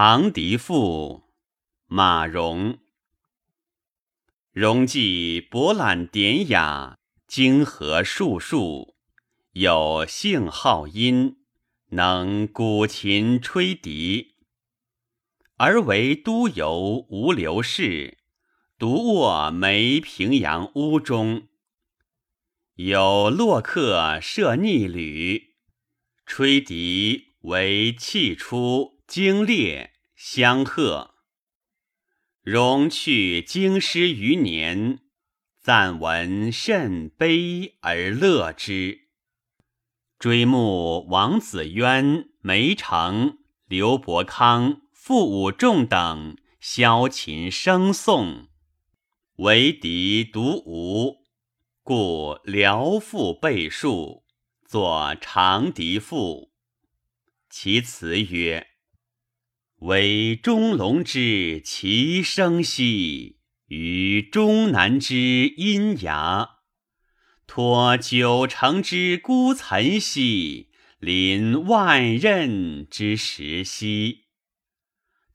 长笛赋，马融。融既博览典雅，经和术数，有性好音，能鼓琴吹笛。而为都游无留氏，独卧梅平阳屋中。有洛客设逆旅，吹笛为气出。经烈相贺，融去京师余年，暂闻甚悲而乐之。追慕王子渊、梅城、刘伯康、傅武仲等萧琴声颂，唯敌独无，故辽赋备述，作长笛赋。其词曰。惟中龙之其声兮，与终南之阴崖。托九成之孤岑兮，临万仞之石溪。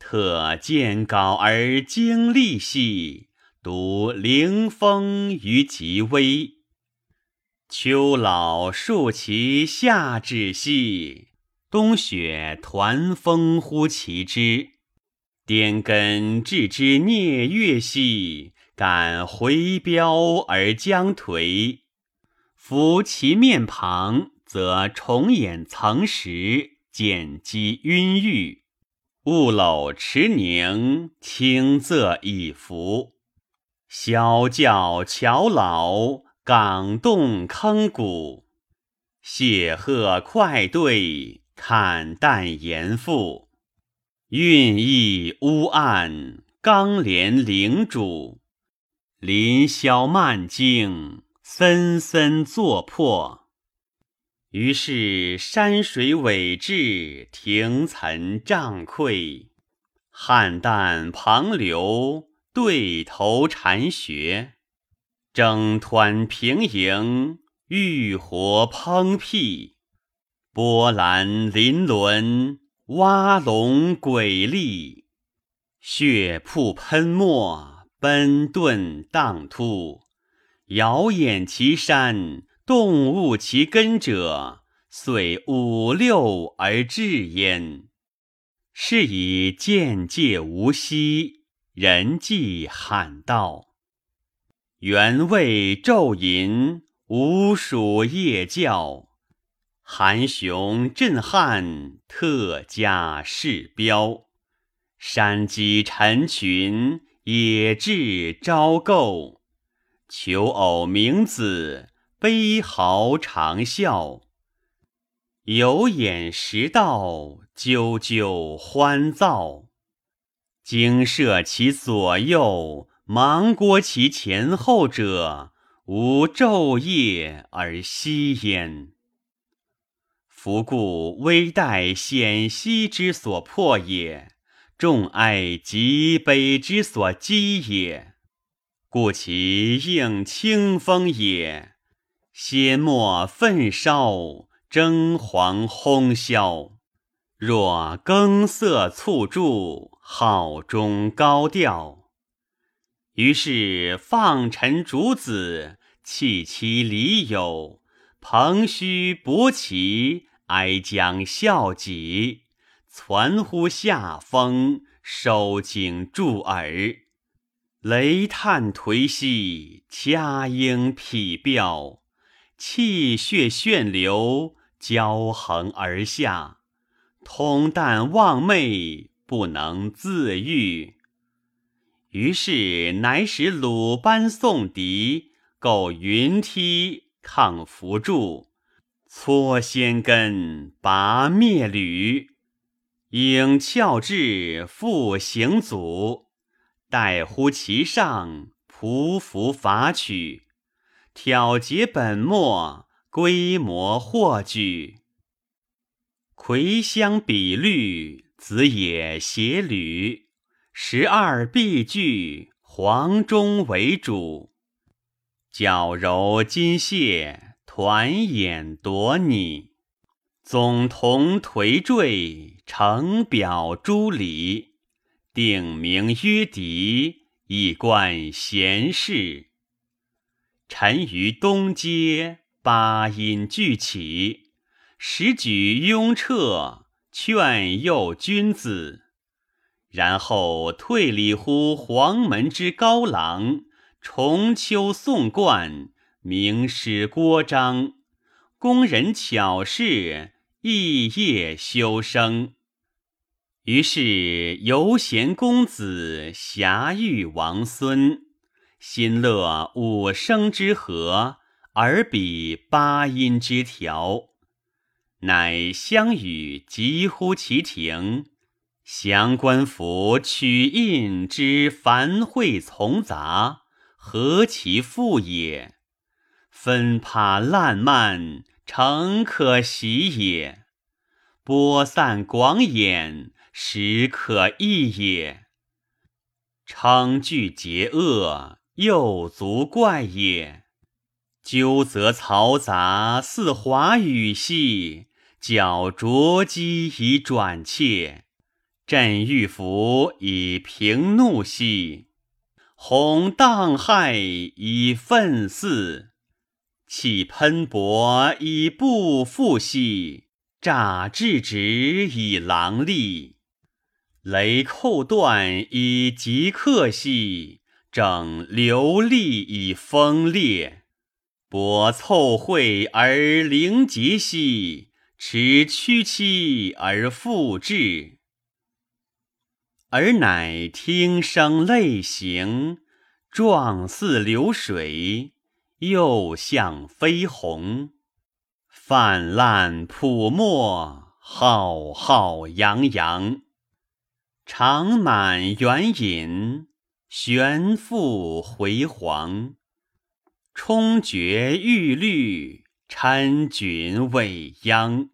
特见稿而经历兮，独凌风于极微。秋老树其下至兮。冬雪团风忽其枝，颠根置之啮月兮，敢回标而将颓。夫其面庞，则重眼层实，见积晕郁，雾篓池凝，清仄以服。萧教乔老，港动坑谷，谢鹤快对。看淡严复，韵意乌暗，刚连灵主，林霄漫径，森森作破。于是山水伟志，庭岑障溃，汉淡旁流，对头禅学，整湍平盈，浴火烹辟。波澜鳞轮，蛙龙诡丽，血瀑喷没，奔遁荡突，遥掩其山，动物其根者，遂五六而至焉。是以见界无息，人迹罕到。原谓昼吟，吾属夜教。韩雄震撼，特加世标；山鸡陈群，野雉昭构。求偶名子，悲号长啸。有眼识道，啾啾欢噪。惊慑其左右，忙郭其前后者，无昼夜而息焉。夫故危殆险兮之所迫也，众哀极悲之所积也。故其应清风也，先莫焚烧，征黄轰霄。若更色促著，好中高调。于是放陈主子，弃其离友，蓬须薄其。哀将笑己，攒乎下风，收颈注耳。雷叹颓兮，佳音匹飙，气血旋流，交横而下。通淡望寐，不能自愈。于是乃使鲁班送笛，构云梯，抗扶助。搓仙根，拔灭缕，影翘至，复行阻。待乎其上，匍匐伐取，挑结本末，规模获举。葵香比率，子也携履。十二必具，黄钟为主。矫揉金屑。团眼夺你，总同颓坠，呈表诸礼，定名约敌，以观贤士。臣于东街，八音俱起，时举雍彻，劝诱君子。然后退礼乎黄门之高廊，重秋送冠，名师郭彰，工人巧士，异业修生。于是游贤公子，侠遇王孙，心乐五声之和，而比八音之调，乃相与疾乎其庭。降官服取印之繁秽从杂，何其富也！分帕烂漫，诚可喜也；播散广演，实可异也。昌句结恶，又足怪也。纠则嘈杂，似华语戏；矫拙机以转切。朕欲服以平怒兮，鸿荡害以愤肆；气喷薄以不复兮，诈制止以狼戾；雷扣断以即克兮，整流利以锋烈；博凑会而灵节兮，持屈期而复至。而乃听声泪行，状似流水，又像飞鸿，泛滥铺没，浩浩洋洋，长满圆隐，悬复回黄，冲绝玉律，参军未央，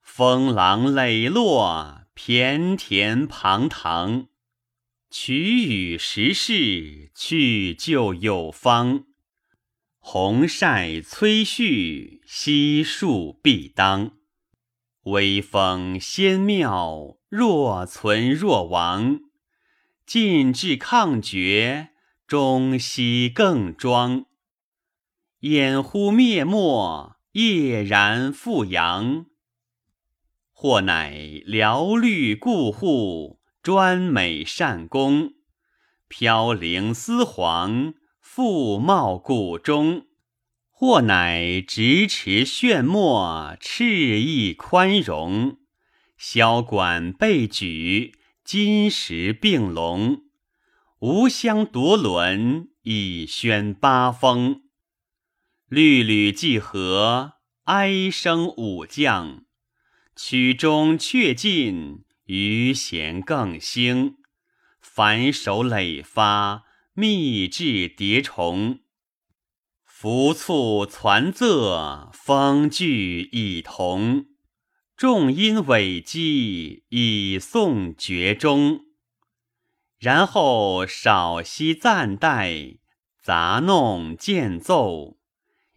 风浪磊落。骈田庞唐，取与时事，去就有方。红晒崔煦，悉数必当。微风仙妙，若存若亡。尽至抗绝，终夕更庄。掩乎灭没，夜然复阳。或乃寥虑故户，专美善功；飘零丝黄，复茂谷中；或乃直持炫墨，赤意宽容；箫管被举，金石并拢；无香夺轮，以宣八风；律吕既和，哀声五将。曲中却尽，余弦更兴。反手累发，密制叠虫。浮簇攒仄，风句以同。重音尾击，以颂绝中。然后少息暂待，杂弄渐奏。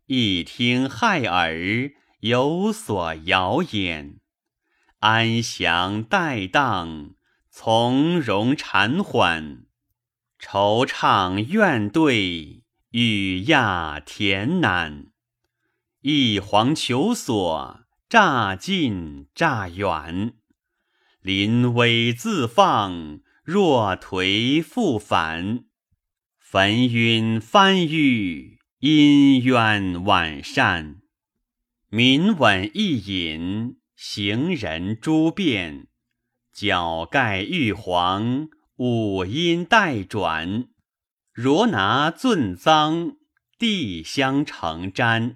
一听骇耳，有所遥焉。安详待当，从容禅缓，惆怅怨怼，语讶恬赧。一黄求索，乍近乍远。临危自放，若颓复返。焚晕翻玉，阴渊晚善。民稳一饮。行人诸变，脚盖玉皇，五音带转，若拿尊赃，地相承瞻，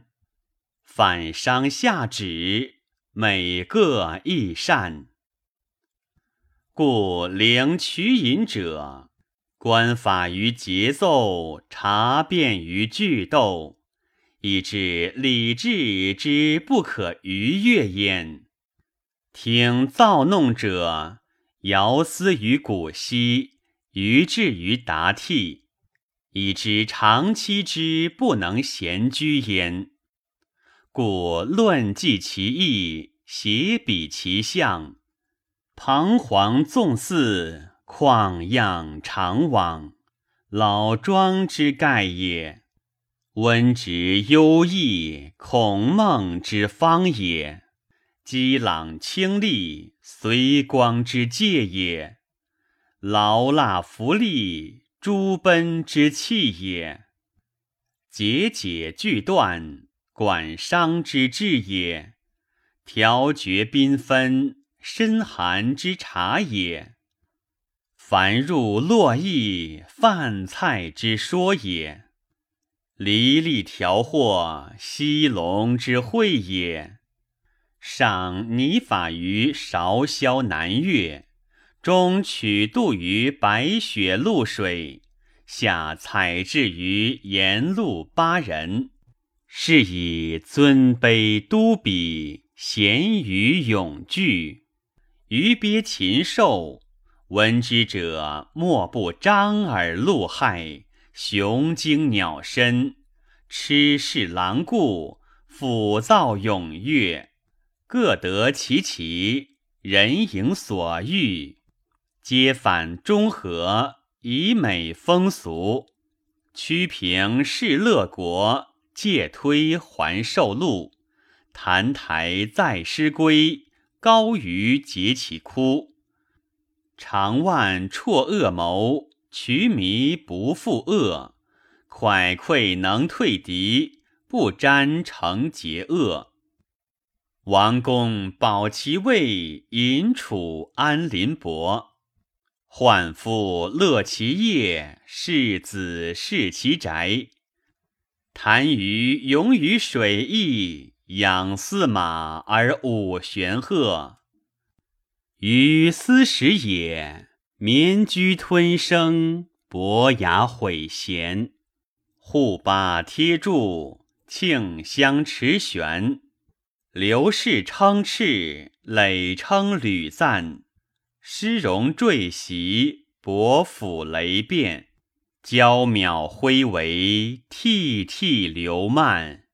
反伤下旨，每个亦善。故灵取隐者，观法于节奏，察变于句斗，以致礼制之不可逾越焉。听造弄者，遥思于古稀，于至于达替，以知长期之不能闲居焉。故论记其意，写比其象，彷徨纵肆，旷样长往，老庄之盖也；温直幽逸，孔孟之方也；激朗清丽，随光之介也；劳腊服力，诸奔之气也；节节俱断，管商之志也。调绝缤纷，深寒之茶也；繁入络绎，饭菜之说也；离离调和，西龙之会也。上拟法于韶霄南岳，中取度于白雪露水，下采制于沿路巴人，是以尊卑都比。咸于永句，于鳖禽兽，闻之者莫不张耳露骇；雄精鸟身，痴视狼顾，抚噪踊跃，各得其其，人迎所欲，皆反中和，以美风俗，屈平是乐国，借推还受禄。澹台在师归，高于结其枯。长万辍恶谋，渠弥不复恶。蒯聩能退敌，不沾成结恶。王公保其位，隐处安邻国。宦夫乐其业，世子视其宅。谈于勇于水翼。养驷马而舞玄鹤，于斯时也。绵居吞声，伯牙毁弦。护巴贴柱，庆香持悬。刘氏称敕，累称屡赞。诗容坠席，伯府雷变。娇渺挥为，涕涕流漫。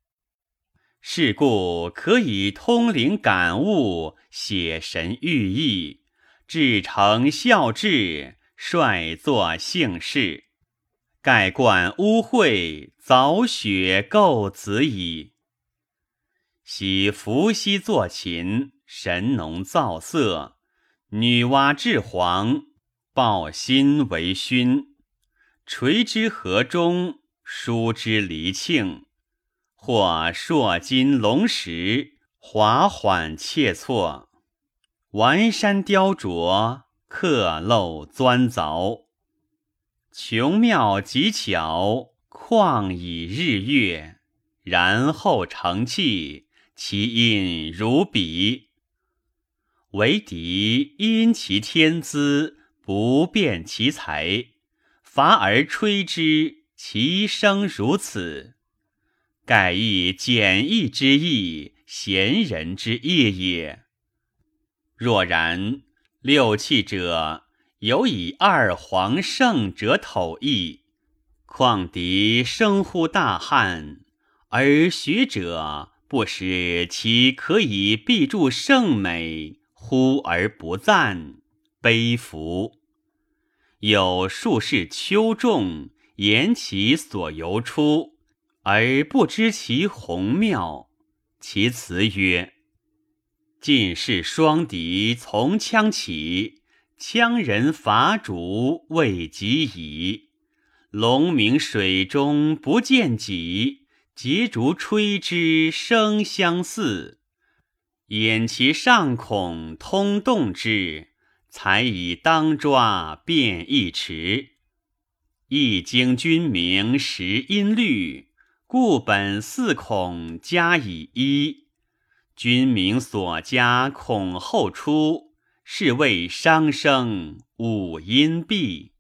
是故可以通灵感悟，写神寓意，至诚孝志，率作姓氏。盖冠污秽，凿雪构子矣。昔伏羲作琴，神农造色，女娲制黄，抱薪为勋，垂之河中，疏之离磬。或烁金龙石，滑缓切错；完山雕琢，刻镂钻凿。穷妙极巧，旷以日月，然后成器，其音如彼。为敌因其天资，不辨其才，伐而吹之，其声如此。盖亦简易之意，贤人之业也。若然，六气者有以二皇圣者统义，况敌生乎大汉，而学者不使其可以必助圣美，呼而不赞，悲服。有术士秋仲，言其所由出。而不知其宏妙，其辞曰：“晋士双敌从羌起，羌人伐竹未及矣。龙鸣水中不见己，桀竹吹之声相似。掩其上孔通动之，才以当抓变一池。一经君名识音律。”故本四孔加以一，君名所加孔后出，是谓商声五音闭。